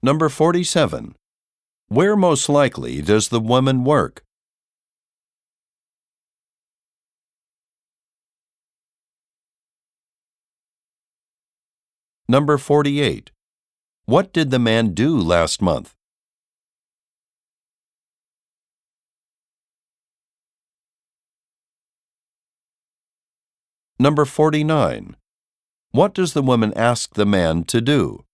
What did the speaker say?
Number 47. Where most likely does the woman work? Number 48. What did the man do last month? Number 49. What does the woman ask the man to do?